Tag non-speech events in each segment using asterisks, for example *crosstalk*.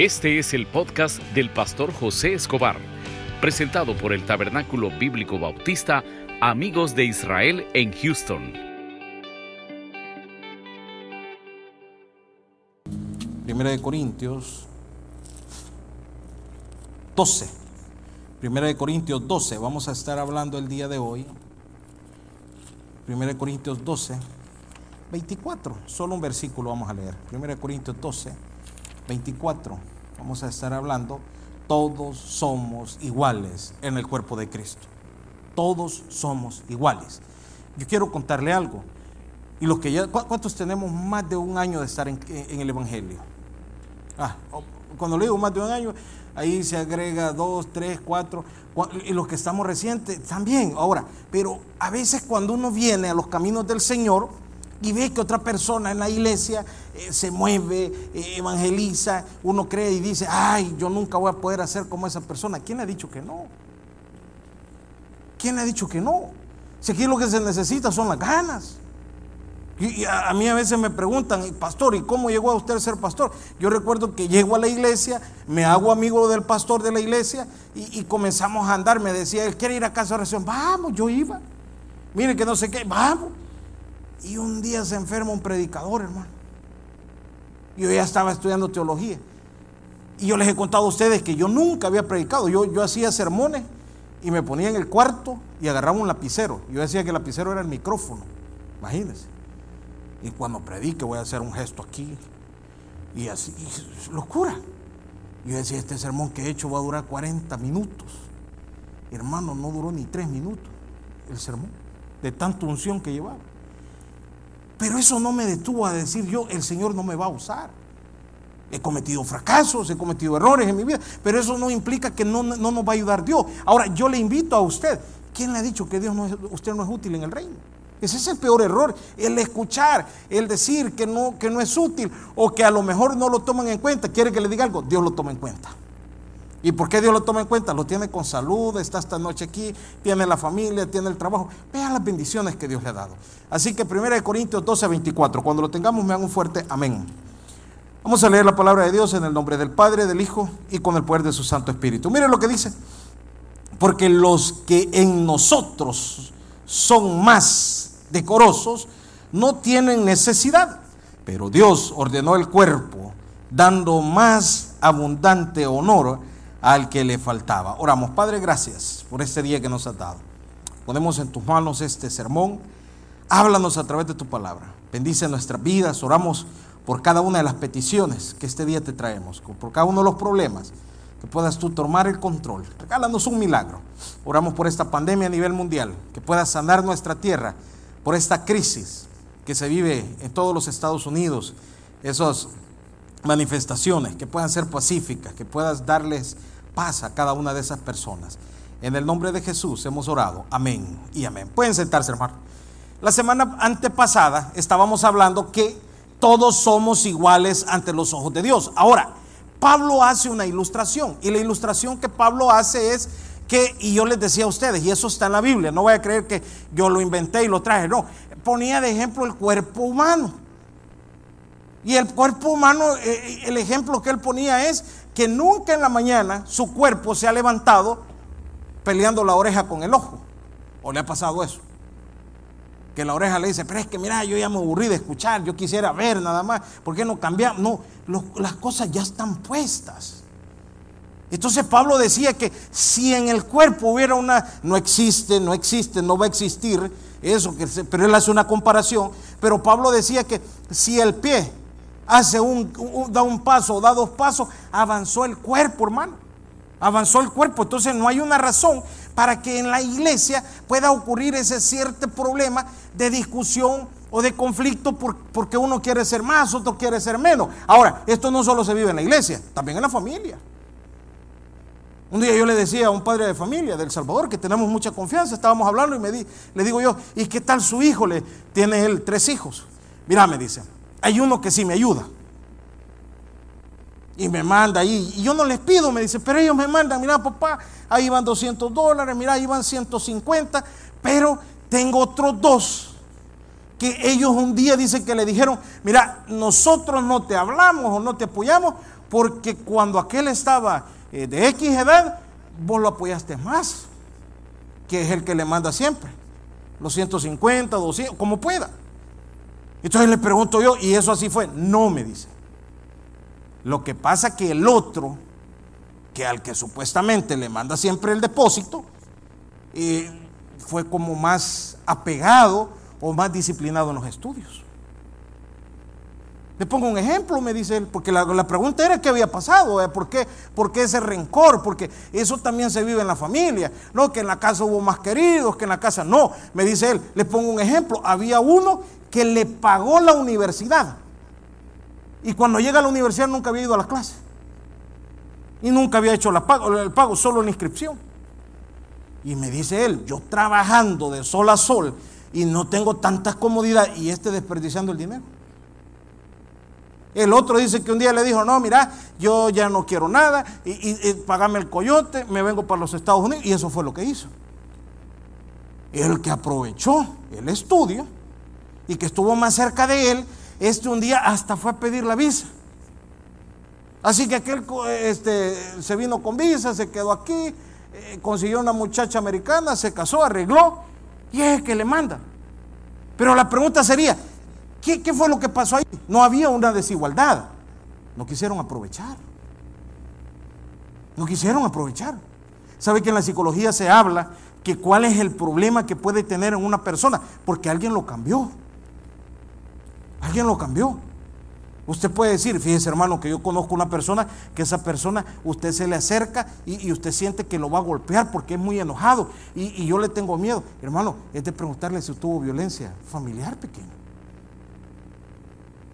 Este es el podcast del pastor José Escobar, presentado por el Tabernáculo Bíblico Bautista Amigos de Israel en Houston. Primera de Corintios 12. Primera de Corintios 12. Vamos a estar hablando el día de hoy. Primera de Corintios 12. 24. Solo un versículo vamos a leer. Primera de Corintios 12. 24. Vamos a estar hablando. Todos somos iguales en el cuerpo de Cristo. Todos somos iguales. Yo quiero contarle algo. Y los que ya, ¿cuántos tenemos más de un año de estar en, en el Evangelio? Ah, cuando le digo más de un año, ahí se agrega dos, tres, cuatro, y los que estamos recientes también. Ahora, pero a veces cuando uno viene a los caminos del Señor y ve que otra persona en la iglesia eh, se mueve, eh, evangeliza, uno cree y dice, ay, yo nunca voy a poder hacer como esa persona. ¿Quién ha dicho que no? ¿Quién ha dicho que no? Si aquí lo que se necesita son las ganas. Y a, mí a veces me preguntan, pastor, ¿y cómo llegó a usted a ser pastor? Yo recuerdo que llego a la iglesia, me hago amigo del pastor de la iglesia y, comenzamos a andar. Me decía, él quiere ir a casa de oración. Vamos, yo iba. Mire que no sé qué, vamos. Y un día se enferma un predicador, hermano. Yo ya estaba estudiando teología. Y yo les he contado a ustedes que yo nunca había predicado. Yo, yo hacía sermones y me ponía en el cuarto y agarraba un lapicero. Yo decía que el lapicero era el micrófono. Imagínense. Y cuando predique voy a hacer un gesto aquí. Y así, locura. Yo decía, este sermón que he hecho va a durar 40 minutos. Hermano, no duró ni 3 minutos el sermón, de tanta unción que llevaba. Pero eso no me detuvo a decir yo, el Señor no me va a usar. He cometido fracasos, he cometido errores en mi vida, pero eso no implica que no, no nos va a ayudar Dios. Ahora, yo le invito a usted, ¿quién le ha dicho que Dios no es, usted no es útil en el reino? Ese es el peor error, el escuchar, el decir que no, que no es útil o que a lo mejor no lo toman en cuenta. ¿Quiere que le diga algo? Dios lo toma en cuenta. ¿Y por qué Dios lo toma en cuenta? Lo tiene con salud, está esta noche aquí, tiene la familia, tiene el trabajo. Vean las bendiciones que Dios le ha dado. Así que 1 Corintios 12, 24. Cuando lo tengamos, me hagan un fuerte amén. Vamos a leer la palabra de Dios en el nombre del Padre, del Hijo y con el poder de su Santo Espíritu. Mire lo que dice. Porque los que en nosotros son más decorosos, no tienen necesidad. Pero Dios ordenó el cuerpo, dando más abundante honor al que le faltaba. Oramos, Padre, gracias por este día que nos ha dado. Ponemos en tus manos este sermón. Háblanos a través de tu palabra. Bendice nuestras vidas. Oramos por cada una de las peticiones que este día te traemos, por cada uno de los problemas, que puedas tú tomar el control. Regálanos un milagro. Oramos por esta pandemia a nivel mundial, que puedas sanar nuestra tierra por esta crisis que se vive en todos los Estados Unidos, esas manifestaciones que puedan ser pacíficas, que puedas darles paz a cada una de esas personas. En el nombre de Jesús hemos orado. Amén y amén. Pueden sentarse, hermano. La semana antepasada estábamos hablando que todos somos iguales ante los ojos de Dios. Ahora, Pablo hace una ilustración y la ilustración que Pablo hace es que, y yo les decía a ustedes, y eso está en la Biblia, no voy a creer que yo lo inventé y lo traje, no, ponía de ejemplo el cuerpo humano. Y el cuerpo humano, eh, eh, el ejemplo que él ponía es que nunca en la mañana su cuerpo se ha levantado peleando la oreja con el ojo. ¿O le ha pasado eso? Que la oreja le dice, pero es que mira, yo ya me aburrí de escuchar, yo quisiera ver nada más, ¿por qué no cambiamos? No, las cosas ya están puestas. Entonces Pablo decía que si en el cuerpo hubiera una, no existe, no existe, no va a existir, eso, pero él hace una comparación, pero Pablo decía que si el pie hace un, da un paso, da dos pasos, avanzó el cuerpo, hermano. Avanzó el cuerpo. Entonces no hay una razón para que en la iglesia pueda ocurrir ese cierto problema de discusión o de conflicto porque uno quiere ser más, otro quiere ser menos. Ahora, esto no solo se vive en la iglesia, también en la familia. Un día yo le decía a un padre de familia del Salvador que tenemos mucha confianza, estábamos hablando y me di, le digo yo, ¿y qué tal su hijo? Le, tiene él tres hijos. Mira, me dice, hay uno que sí me ayuda. Y me manda ahí, y yo no les pido, me dice, pero ellos me mandan, mira papá, ahí van 200 dólares, mira, ahí van 150, pero tengo otros dos que ellos un día dicen que le dijeron, mira, nosotros no te hablamos o no te apoyamos porque cuando aquel estaba eh, de X edad, vos lo apoyaste más, que es el que le manda siempre, los 150, 200, como pueda. Entonces le pregunto yo, y eso así fue, no me dice. Lo que pasa que el otro, que al que supuestamente le manda siempre el depósito, eh, fue como más apegado o más disciplinado en los estudios. Le pongo un ejemplo, me dice él, porque la, pregunta era qué había pasado, eh, ¿Por, qué, ¿por qué ese rencor? Porque eso también se vive en la familia, no que en la casa hubo más queridos, que en la casa no. Me dice él, le pongo un ejemplo, había uno que le pagó la universidad y cuando llega a la universidad nunca había ido a la clase y nunca había hecho la el pago, solo la inscripción. Y me dice él, yo trabajando de sol a sol y no tengo tanta comodidad y este desperdiciando el dinero. El otro dice que un día le dijo, no, mira, yo ya no quiero nada, y, pagame el coyote, me vengo para los Estados Unidos, y eso fue lo que hizo. El que aprovechó el estudio y que estuvo más cerca de él, este un día hasta fue a pedir la visa. Así que aquel este, se vino con visa, se quedó aquí, eh, consiguió una muchacha americana, se casó, arregló, y es el que le manda. Pero la pregunta sería, ¿Qué, fue lo que pasó ahí? No había una desigualdad. No quisieron aprovechar. No quisieron aprovechar. ¿Sabe que en la psicología se habla que cuál es el problema que puede tener en una persona? Porque alguien lo cambió. Alguien lo cambió. Usted puede decir, fíjese hermano, que yo conozco una persona que esa persona, usted se le acerca y, usted siente que lo va a golpear porque es muy enojado y, yo le tengo miedo. Hermano, es de preguntarle si tuvo violencia familiar pequeño.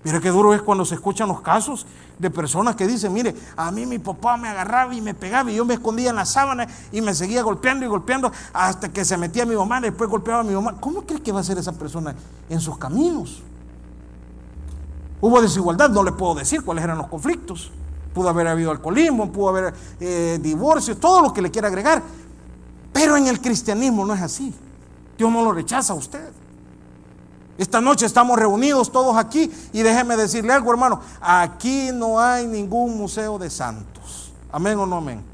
Mira qué duro es cuando se escuchan los casos de personas que dicen, mire, a mí mi papá me agarraba y me pegaba y yo me escondía en la sábana y me seguía golpeando y golpeando hasta que se metía mi mamá, y después golpeaba a mi mamá. ¿Cómo cree que va a ser esa persona en sus caminos? Hubo desigualdad, no le puedo decir cuáles eran los conflictos. Pudo haber habido alcoholismo, pudo haber eh, divorcios, todo lo que le quiera agregar. Pero en el cristianismo no es así. Dios no lo rechaza a usted. Esta noche estamos reunidos todos aquí y déjeme decirle algo, hermano. Aquí no hay ningún museo de santos. Amén o no amén.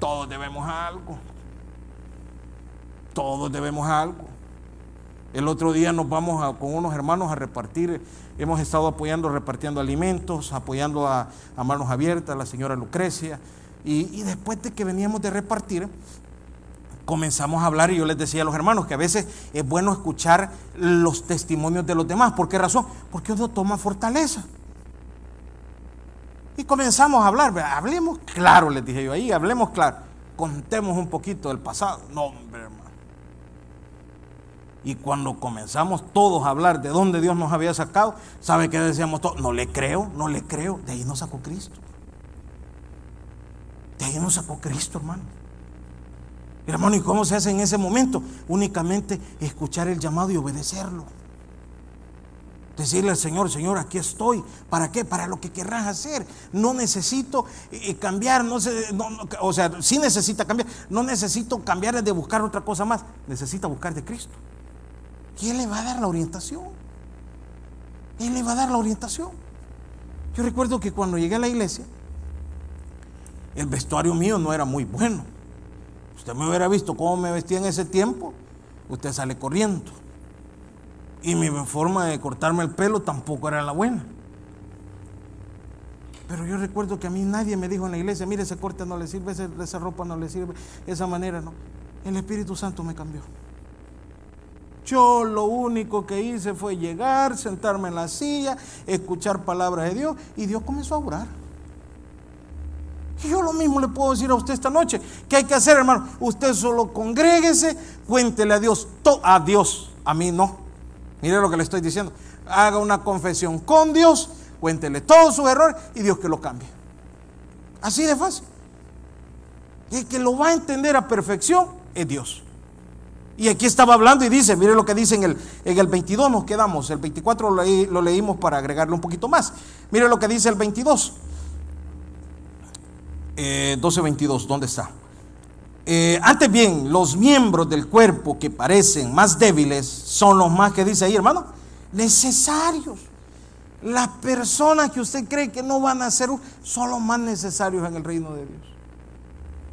Todos debemos algo. Todos debemos algo. El otro día nos vamos con unos hermanos a repartir, hemos estado apoyando, repartiendo alimentos, apoyando a, manos abiertas, a la señora Lucrecia. y después de que veníamos de repartir, comenzamos a hablar y yo les decía a los hermanos que a veces es bueno escuchar los testimonios de los demás. ¿Por qué razón? Porque uno toma fortaleza. Y comenzamos a hablar, hablemos claro, les dije yo ahí, hablemos claro. Contemos un poquito del pasado. No, hombre, hermano. Y cuando comenzamos todos a hablar de dónde Dios nos había sacado, ¿sabe qué decíamos todos? No le creo, no le creo. De ahí nos sacó Cristo. De ahí nos sacó Cristo, hermano. Hermano, ¿y cómo se hace en ese momento? Únicamente escuchar el llamado y obedecerlo. Decirle al Señor, Señor, aquí estoy. ¿Para qué? Para lo que querrás hacer. No necesito eh, eh, cambiar, no, o sea, sí necesita cambiar. No necesito cambiar de buscar otra cosa más. Necesita buscar de Cristo. Él le va a dar la orientación. Él le va a dar la orientación. Yo recuerdo que cuando llegué a la iglesia, el vestuario mío no era muy bueno usted me hubiera visto cómo me vestía en ese tiempo, usted sale corriendo. Y mi forma de cortarme el pelo tampoco era la buena. Pero yo recuerdo que a mí nadie me dijo en la iglesia, mire, ese corte no le sirve, esa ropa no le sirve, esa manera no. El Espíritu Santo me cambió. Yo lo único que hice fue llegar, sentarme en la silla, escuchar palabras de Dios y Dios comenzó a orar. Yo lo mismo le puedo decir a usted esta noche. ¿Qué hay que hacer, hermano? Usted solo congréguese, cuéntele a Dios, a Dios, a mí no. Mire lo que le estoy diciendo. Haga una confesión con Dios, cuéntele todos sus errores y Dios que lo cambie. Así de fácil. Y el que lo va a entender a perfección es Dios. Y aquí estaba hablando y dice, mire lo que dice en el, en el 22, nos quedamos, el 24 lo, leímos para agregarle un poquito más. Mire lo que dice el 22 eh, 12.22, ¿dónde está? Eh, antes bien, los miembros del cuerpo que parecen más débiles son los más que dice ahí, hermano, necesarios. Las personas que usted cree que no van a ser son los más necesarios en el reino de Dios.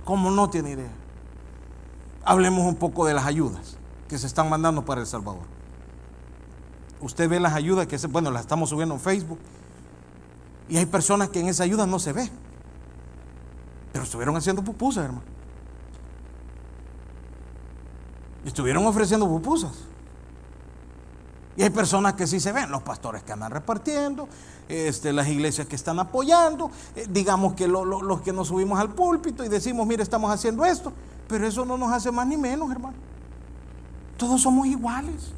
Como no tiene idea. Hablemos un poco de las ayudas que se están mandando para El Salvador. Usted ve las ayudas que, se, bueno, las estamos subiendo en Facebook. Y hay personas que en esa ayuda no se ve. Pero estuvieron haciendo pupusas, hermano. estuvieron ofreciendo pupusas. Y hay personas que sí se ven, los pastores que andan repartiendo, este, las iglesias que están apoyando, eh, digamos que los que nos subimos al púlpito y decimos, mire, estamos haciendo esto, pero eso no nos hace más ni menos, hermano. Todos somos iguales.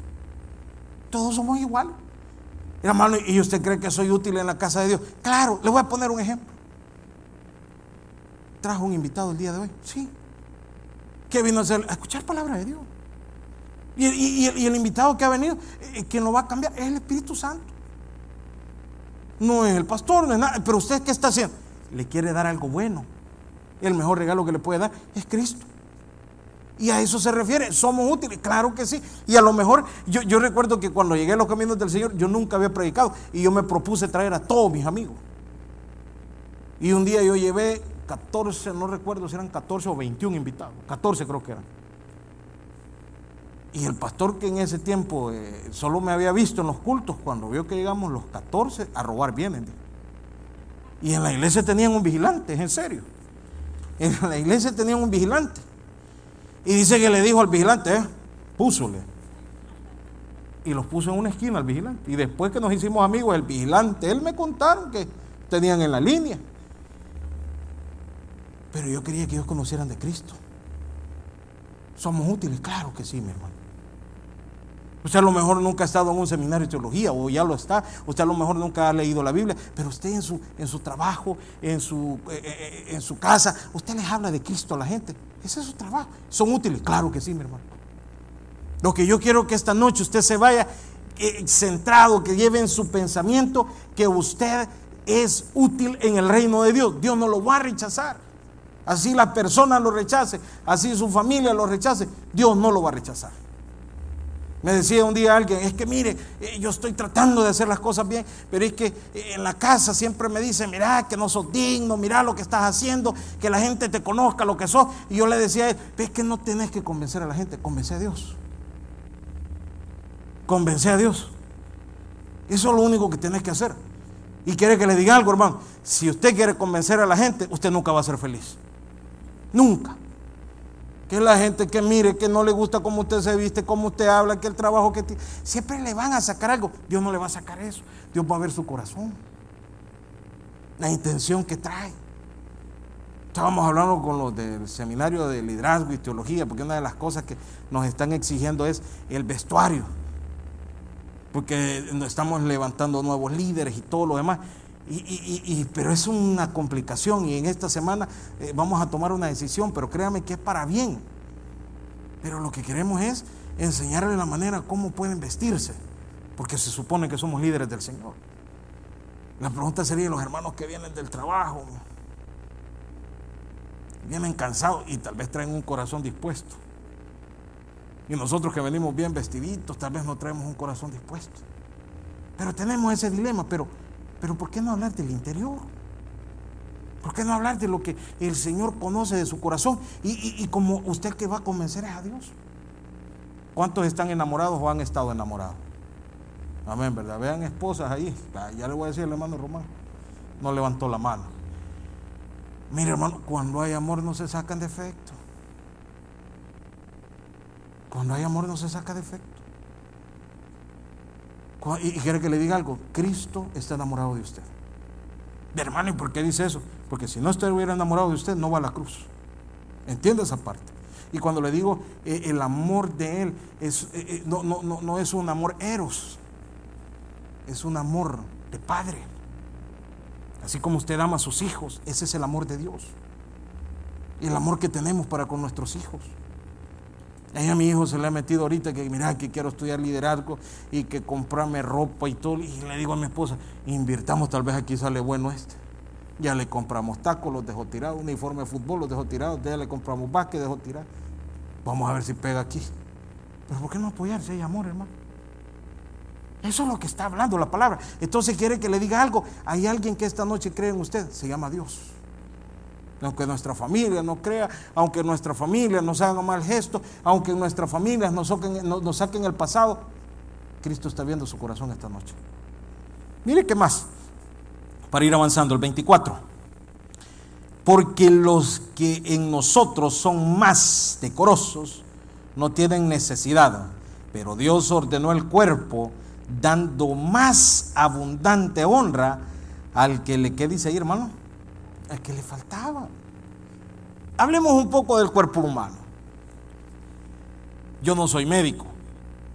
Todos somos iguales. Hermano, ¿y usted cree que soy útil en la casa de Dios? Claro, le voy a poner un ejemplo. Trajo un invitado el día de hoy, sí. ¿Qué vino a hacer? A escuchar palabra de Dios. Y, el, invitado que ha venido, eh, quien lo va a cambiar es el Espíritu Santo. No es el pastor, no es nada. Pero usted, ¿qué está haciendo? Le quiere dar algo bueno. El mejor regalo que le puede dar es Cristo. Y a eso se refiere, somos útiles, claro que sí. Y a lo mejor, yo, recuerdo que cuando llegué a los caminos del Señor, yo nunca había predicado. Y yo me propuse traer a todos mis amigos. Y un día yo llevé 14, no recuerdo si eran 14 o 21 invitados. 14 creo que eran. Y el pastor que en ese tiempo eh, solo me había visto en los cultos, cuando vio que llegamos los 14 a robar bienes. Y en la iglesia tenían un vigilante, es en serio. En la iglesia tenían un vigilante. Y dice que le dijo al vigilante, eh, púsole. Y los puso en una esquina al vigilante. Y después que nos hicimos amigos, el vigilante, él me contaron que tenían en la línea. Pero yo quería que ellos conocieran de Cristo. ¿Somos útiles? Claro que sí, mi hermano. Usted a lo mejor nunca ha estado en un seminario de teología o ya lo está. Usted a lo mejor nunca ha leído la Biblia, pero usted en su, en su trabajo, en su, eh, eh, en su casa, usted les habla de Cristo a la gente. Ese es su trabajo. ¿Son útiles? Claro que sí, mi hermano. Lo que yo quiero que esta noche usted se vaya eh, centrado, que lleve en su pensamiento que usted es útil en el reino de Dios. Dios no lo va a rechazar. Así la persona lo rechace, así su familia lo rechace, Dios no lo va a rechazar. Me decía un día alguien, es que mire, eh, yo estoy tratando de hacer las cosas bien, pero es que eh, en la casa siempre me dicen, mira que no sos digno, mira lo que estás haciendo, que la gente te conozca lo que sos. Y yo le decía a él, es que no tenés que convencer a la gente, convence a Dios. Convence a Dios. Eso es lo único que tenés que hacer. Y quiere que le diga algo, hermano. Si usted quiere convencer a la gente, usted nunca va a ser feliz. Nunca. Que la gente que mire, que no le gusta cómo usted se viste, cómo usted habla, que el trabajo que tiene. Siempre le van a sacar algo. Dios no le va a sacar eso. Dios va a ver su corazón. La intención que trae. Estábamos hablando con los del seminario de liderazgo y teología, porque una de las cosas que nos están exigiendo es el vestuario. Porque estamos levantando nuevos líderes y todo lo demás. Y, pero es una complicación y en esta semana eh, vamos a tomar una decisión, pero créame que es para bien. Pero lo que queremos es enseñarle la manera como pueden vestirse, porque se supone que somos líderes del Señor. La pregunta sería, los hermanos que vienen del trabajo, vienen cansados y tal vez traen un corazón dispuesto. Y nosotros que venimos bien vestiditos, tal vez no traemos un corazón dispuesto. Pero tenemos ese dilema, pero pero ¿por qué no hablar del interior? ¿Por qué no hablar de lo que el Señor conoce de su corazón? Y, como usted que va a convencer es a Dios. ¿Cuántos están enamorados o han estado enamorados? Amén, ¿verdad? Vean esposas ahí. Ya le voy a decir al hermano Román. No levantó la mano. Mire, hermano, cuando hay amor no se sacan defectos. Cuando hay amor no se saca defecto. Y quiere que le diga algo, Cristo está enamorado de usted. hermano, ¿y por qué dice eso? Porque si no estuviera enamorado de usted, no va a la cruz. Entiende esa parte. Y cuando le digo eh, el amor de Él, es, eh, eh, no, no, no, no es un amor eros, es un amor de Padre. Así como usted ama a sus hijos, ese es el amor de Dios. El amor que tenemos para con nuestros hijos. Ahí a mi hijo se le ha metido ahorita que mira que quiero estudiar liderazgo y que comprarme ropa y todo. Y le digo a mi esposa, invirtamos, tal vez aquí sale bueno este. Ya le compramos tacos, los dejó tirados, uniforme de fútbol, los dejó tirados, ya le compramos básquet, dejó tirado. Vamos a ver si pega aquí. Pero ¿por qué no apoyarse? Hay amor, hermano. Eso es lo que está hablando la palabra. Entonces quiere que le diga algo. Hay alguien que esta noche cree en usted. Se llama Dios. Aunque nuestra familia no crea, aunque nuestra familia nos haga mal gesto, aunque nuestra familia nos saquen, nos el pasado, Cristo está viendo su corazón esta noche. Mire qué más, para ir avanzando, el 24. Porque los que en nosotros son más decorosos no tienen necesidad, pero Dios ordenó el cuerpo dando más abundante honra al que le, ¿qué dice ahí hermano? Al que le faltaba. Hablemos un poco del cuerpo humano. Yo no soy médico.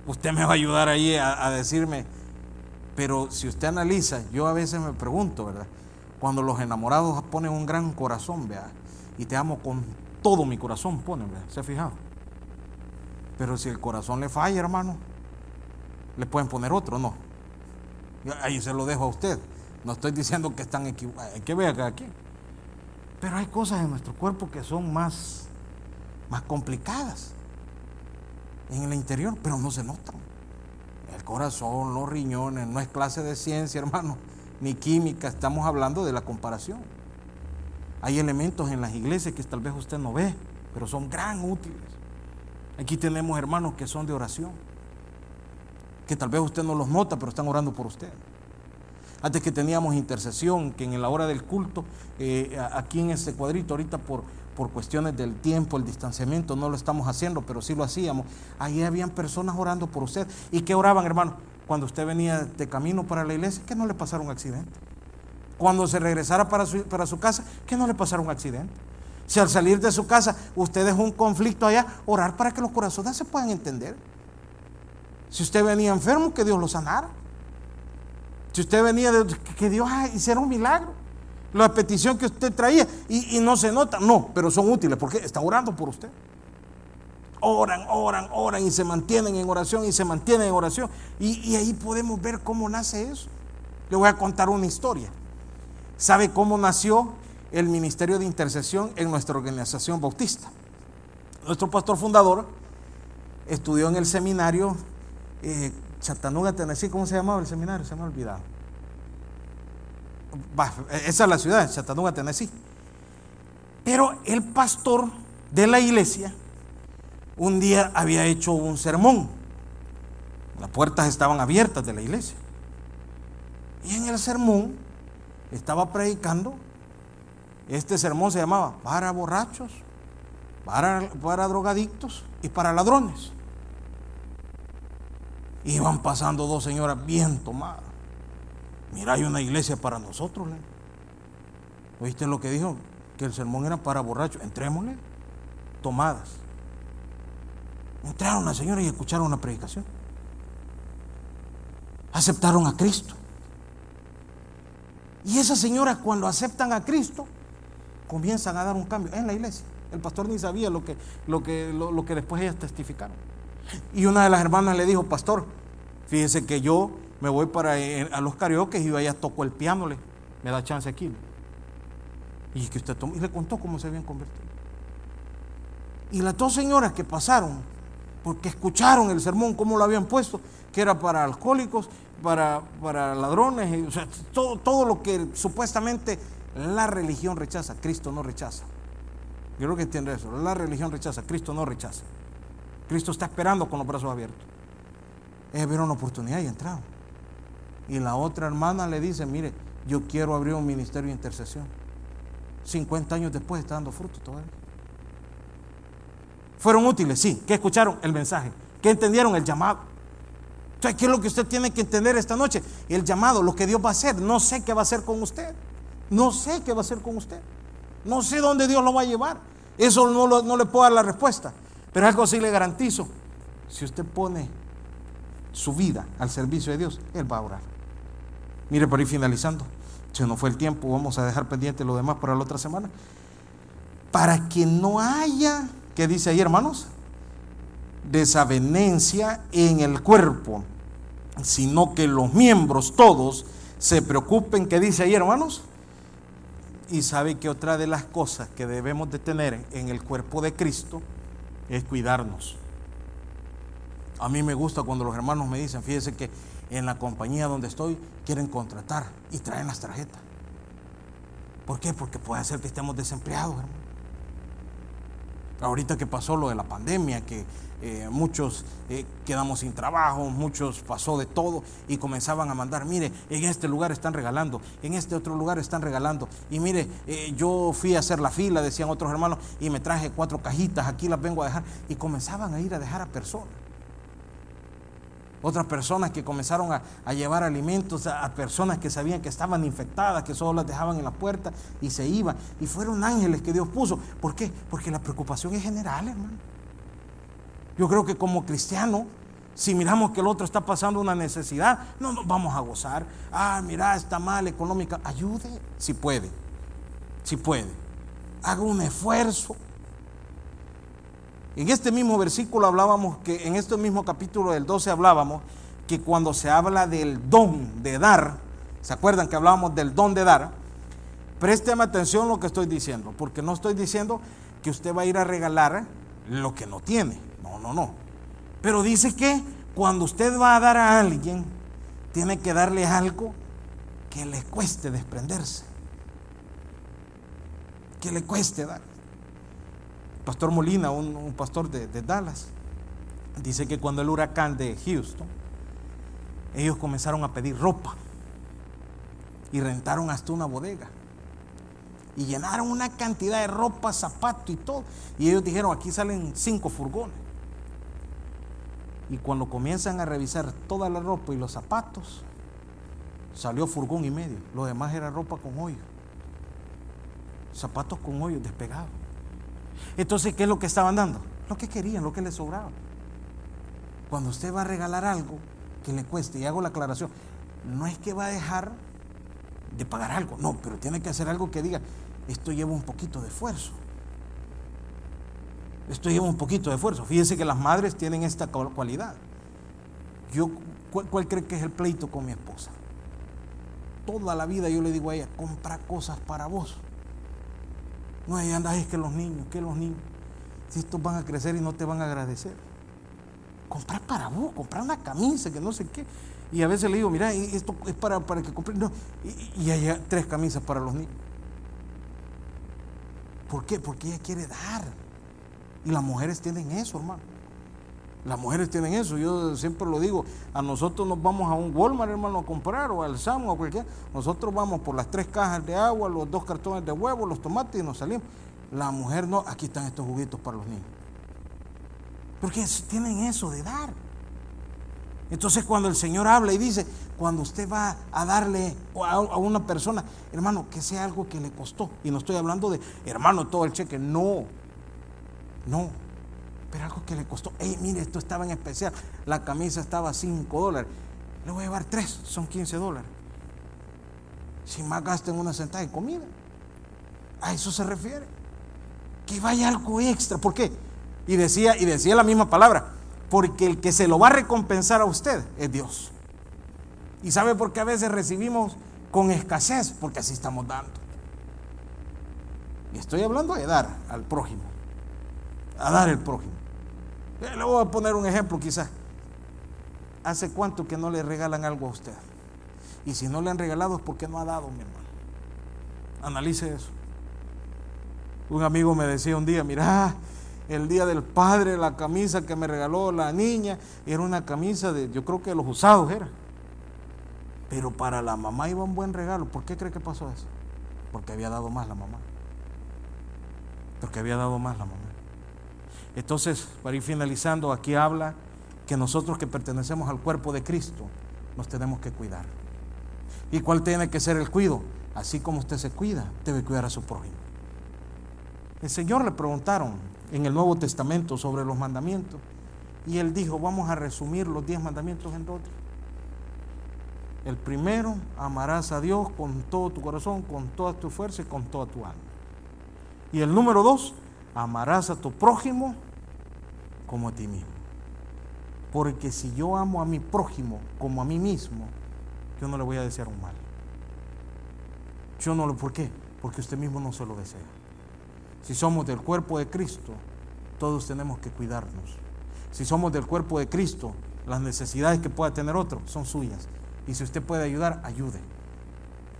Usted me va a ayudar ahí a, decirme, pero si usted analiza, yo a veces me pregunto, ¿verdad? Cuando los enamorados ponen un gran corazón, vea, y te amo con todo mi corazón, ponen, ¿verdad? ¿Se ha fijado? Pero si el corazón le falla, hermano, le pueden poner otro, no. Ahí se lo dejo a usted. No estoy diciendo que están equivocados, hay que ver acá aquí. Pero hay cosas en nuestro cuerpo que son más, más complicadas en el interior, pero no se notan. El corazón, los riñones, no es clase de ciencia, *laughs* hermano, ni química, estamos hablando de la comparación. Hay elementos en las iglesias que tal vez usted no ve, pero son gran útiles. Aquí tenemos hermanos que son de oración que tal vez usted no los nota, pero están orando por usted. Antes que teníamos intercesión, que en la hora del culto, eh, aquí en este cuadrito, ahorita por, por cuestiones del tiempo, el distanciamiento, no lo estamos haciendo, pero sí lo hacíamos. Ahí habían personas orando por usted. ¿Y qué oraban, hermano? Cuando usted venía de camino para la iglesia, que no le pasara un accidente. Cuando se regresara para su, para su casa, que no le pasara un accidente. Si al salir de su casa usted dejó un conflicto allá, orar para que los corazones se puedan entender. Si usted venía enfermo, que Dios lo sanara. Si usted venía de que Dios hiciera un milagro. La petición que usted traía y, no se nota, no, pero son útiles porque está orando por usted. Oran, oran, oran y se mantienen en oración y se mantienen en oración. Y, y ahí podemos ver cómo nace eso. Le voy a contar una historia. ¿Sabe cómo nació el ministerio de intercesión en nuestra organización bautista? Nuestro pastor fundador estudió en el seminario eh, Chattanooga, Tennessee, ¿cómo se llamaba el seminario? Se me ha olvidado. esa es la ciudad, Chattanooga, Tennessee. Pero el pastor de la iglesia un día había hecho un sermón. Las puertas estaban abiertas de la iglesia. Y en el sermón estaba predicando. Este sermón se llamaba para borrachos, para, para drogadictos y para ladrones. Iban pasando dos señoras bien tomadas. Mira, hay una iglesia para nosotros. ¿Oíste lo que dijo? Que el sermón era para borrachos. Entrémosle. Tomadas. Entraron las señoras y escucharon la predicación. Aceptaron a Cristo. Y esas señoras cuando aceptan a Cristo, comienzan a dar un cambio en la iglesia. El pastor ni sabía lo que, lo que, lo que después ellas testificaron. Y una de las hermanas le dijo, pastor, fíjese que yo me voy para eh, a los karaoke y vaya toco el piano, le, me da chance aquí. Y, que usted y le contó cómo se habían convertido. Y las dos señoras que pasaron, porque escucharon el sermón, cómo lo habían puesto, que era para alcohólicos, para, para ladrones, todo, todo lo que supuestamente la religión rechaza, Cristo no rechaza. Yo creo que entiende eso. La religión rechaza, Cristo no rechaza. Cristo está esperando con los brazos abiertos. Ellos vieron una oportunidad y entraron. Y la otra hermana le dice, mire, yo quiero abrir un ministerio de intercesión. 50 años después está dando fruto todavía. ¿Fueron útiles? Sí. ¿Qué escucharon? El mensaje. ¿Qué entendieron? El llamado. Entonces, ¿qué es lo que usted tiene que entender esta noche? El llamado, lo que Dios va a hacer. No sé qué va a hacer con usted. No sé qué va a hacer con usted. No sé dónde Dios lo va a llevar. Eso no le puedo dar la respuesta. Pero algo sí le garantizo. Si usted pone su vida al servicio de Dios, Él va a orar. Mire, por ir finalizando. Si no fue el tiempo, vamos a dejar pendiente lo demás para la otra semana. Para que no haya, ¿qué dice ahí, hermanos? Desavenencia en el cuerpo, sino que los miembros todos se preocupen, ¿qué dice ahí, hermanos? Y sabe que otra de las cosas que debemos de tener en el cuerpo de Cristo es cuidarnos. A mí me gusta cuando los hermanos me dicen, fíjese que en la compañía donde estoy quieren contratar y traen las tarjetas. ¿Por qué? Porque puede ser que estemos desempleados, hermano. Ahorita que pasó lo de la pandemia, que eh, muchos eh, quedamos sin trabajo, muchos pasó de todo y comenzaban a mandar, mire, en este lugar están regalando, en este otro lugar están regalando. Y mire, eh, yo fui a hacer la fila, decían otros hermanos, y me traje cuatro cajitas, aquí las vengo a dejar. Y comenzaban a ir a dejar a personas. Otras personas que comenzaron a, llevar alimentos a, personas que sabían que estaban infectadas, que solo las dejaban en la puerta y se iban. Y fueron ángeles que Dios puso. ¿Por qué? Porque la preocupación es general, hermano. Yo creo que como cristiano, si miramos que el otro está pasando una necesidad, no nos vamos a gozar. Ah, mira, está mal económica. Ayude si puede. Si puede. Haga un esfuerzo. En este mismo versículo hablábamos que, en este mismo capítulo del 12 hablábamos que cuando se habla del don de dar, ¿se acuerdan que hablábamos del don de dar? Présteme atención lo que estoy diciendo, porque no estoy diciendo que usted va a ir a regalar lo que no tiene. No, no, no. Pero dice que cuando usted va a dar a alguien, tiene que darle algo que le cueste desprenderse. Que le cueste dar. Pastor Molina, un, pastor de, Dallas, dice que cuando el huracán de Houston, ellos comenzaron a pedir ropa y rentaron hasta una bodega y llenaron una cantidad de ropa, zapatos y todo. Y ellos dijeron, aquí salen cinco furgones. Y cuando comienzan a revisar toda la ropa y los zapatos, salió furgón y medio. Lo demás era ropa con hoyo. Zapatos con hoyo despegados. Entonces, ¿qué es lo que estaban dando? Lo que querían, lo que les sobraba. Cuando usted va a regalar algo que le cueste, y hago la aclaración, no es que va a dejar de pagar algo, no, pero tiene que hacer algo que diga, esto lleva un poquito de esfuerzo. Esto lleva un poquito de esfuerzo. Fíjense que las madres tienen esta cualidad. Yo, ¿cuál, ¿Cuál cree que es el pleito con mi esposa? Toda la vida yo le digo a ella, compra cosas para vos. No, hay anda, es que los niños, que los niños. Si estos van a crecer y no te van a agradecer. Comprar para vos, comprar una camisa, que no sé qué. Y a veces le digo, mira, esto es para, para que compre. No, y, y hay tres camisas para los niños. ¿Por qué? Porque ella quiere dar. Y las mujeres tienen eso, hermano. Las mujeres tienen eso, yo siempre lo digo, a nosotros nos vamos a un Walmart, hermano, a comprar, o al Sam, o a cualquier, nosotros vamos por las tres cajas de agua, los dos cartones de huevo, los tomates y nos salimos. La mujer no, aquí están estos juguitos para los niños. Porque tienen eso de dar. Entonces cuando el Señor habla y dice, cuando usted va a darle a una persona, hermano, que sea algo que le costó. Y no estoy hablando de, hermano, todo el cheque. No, no. Pero algo que le costó. Hey, mire, esto estaba en especial. La camisa estaba a 5 dólares. Le voy a llevar 3, son 15 dólares. Si más gasten una sentada de comida. A eso se refiere. Que vaya algo extra. ¿Por qué? Y decía, y decía la misma palabra. Porque el que se lo va a recompensar a usted es Dios. ¿Y sabe por qué a veces recibimos con escasez? Porque así estamos dando. Y estoy hablando de dar al prójimo. A dar el prójimo. Eh, le voy a poner un ejemplo quizás. ¿Hace cuánto que no le regalan algo a usted? Y si no le han regalado es porque no ha dado, mi hermano. Analice eso. Un amigo me decía un día, mira, el día del padre, la camisa que me regaló la niña, era una camisa de, yo creo que los usados era. Pero para la mamá iba un buen regalo. ¿Por qué cree que pasó eso? Porque había dado más la mamá. Porque había dado más la mamá. Entonces, para ir finalizando, aquí habla que nosotros que pertenecemos al cuerpo de Cristo nos tenemos que cuidar. ¿Y cuál tiene que ser el cuido? Así como usted se cuida, debe cuidar a su prójimo. El Señor le preguntaron en el Nuevo Testamento sobre los mandamientos y él dijo, vamos a resumir los diez mandamientos en dos. El primero, amarás a Dios con todo tu corazón, con toda tu fuerza y con toda tu alma. Y el número dos, amarás a tu prójimo como a ti mismo. Porque si yo amo a mi prójimo como a mí mismo, yo no le voy a desear un mal. Yo no lo, ¿por qué? Porque usted mismo no se lo desea. Si somos del cuerpo de Cristo, todos tenemos que cuidarnos. Si somos del cuerpo de Cristo, Las necesidades que pueda tener otro son suyas. Y si usted puede ayudar, ayude.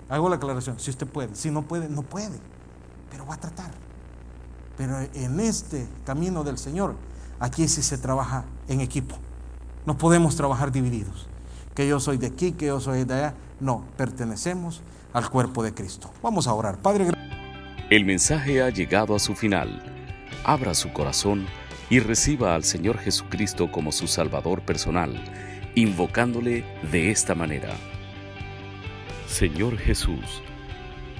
Hago la aclaración, si usted puede. Si no puede, no puede. Pero va a tratar. Pero en este camino del Señor, aquí sí se trabaja en equipo. No podemos trabajar divididos. Que yo soy de aquí, que yo soy de allá. No, pertenecemos al cuerpo de Cristo. Vamos a orar. Padre, el mensaje ha llegado a su final. Abra su corazón y reciba al Señor Jesucristo como su Salvador personal, invocándole de esta manera. Señor Jesús,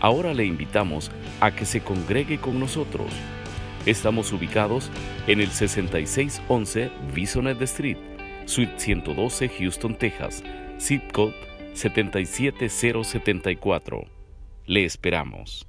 Ahora le invitamos a que se congregue con nosotros. Estamos ubicados en el 6611 Bisonet Street, Suite 112, Houston, Texas, zip code 77074. Le esperamos.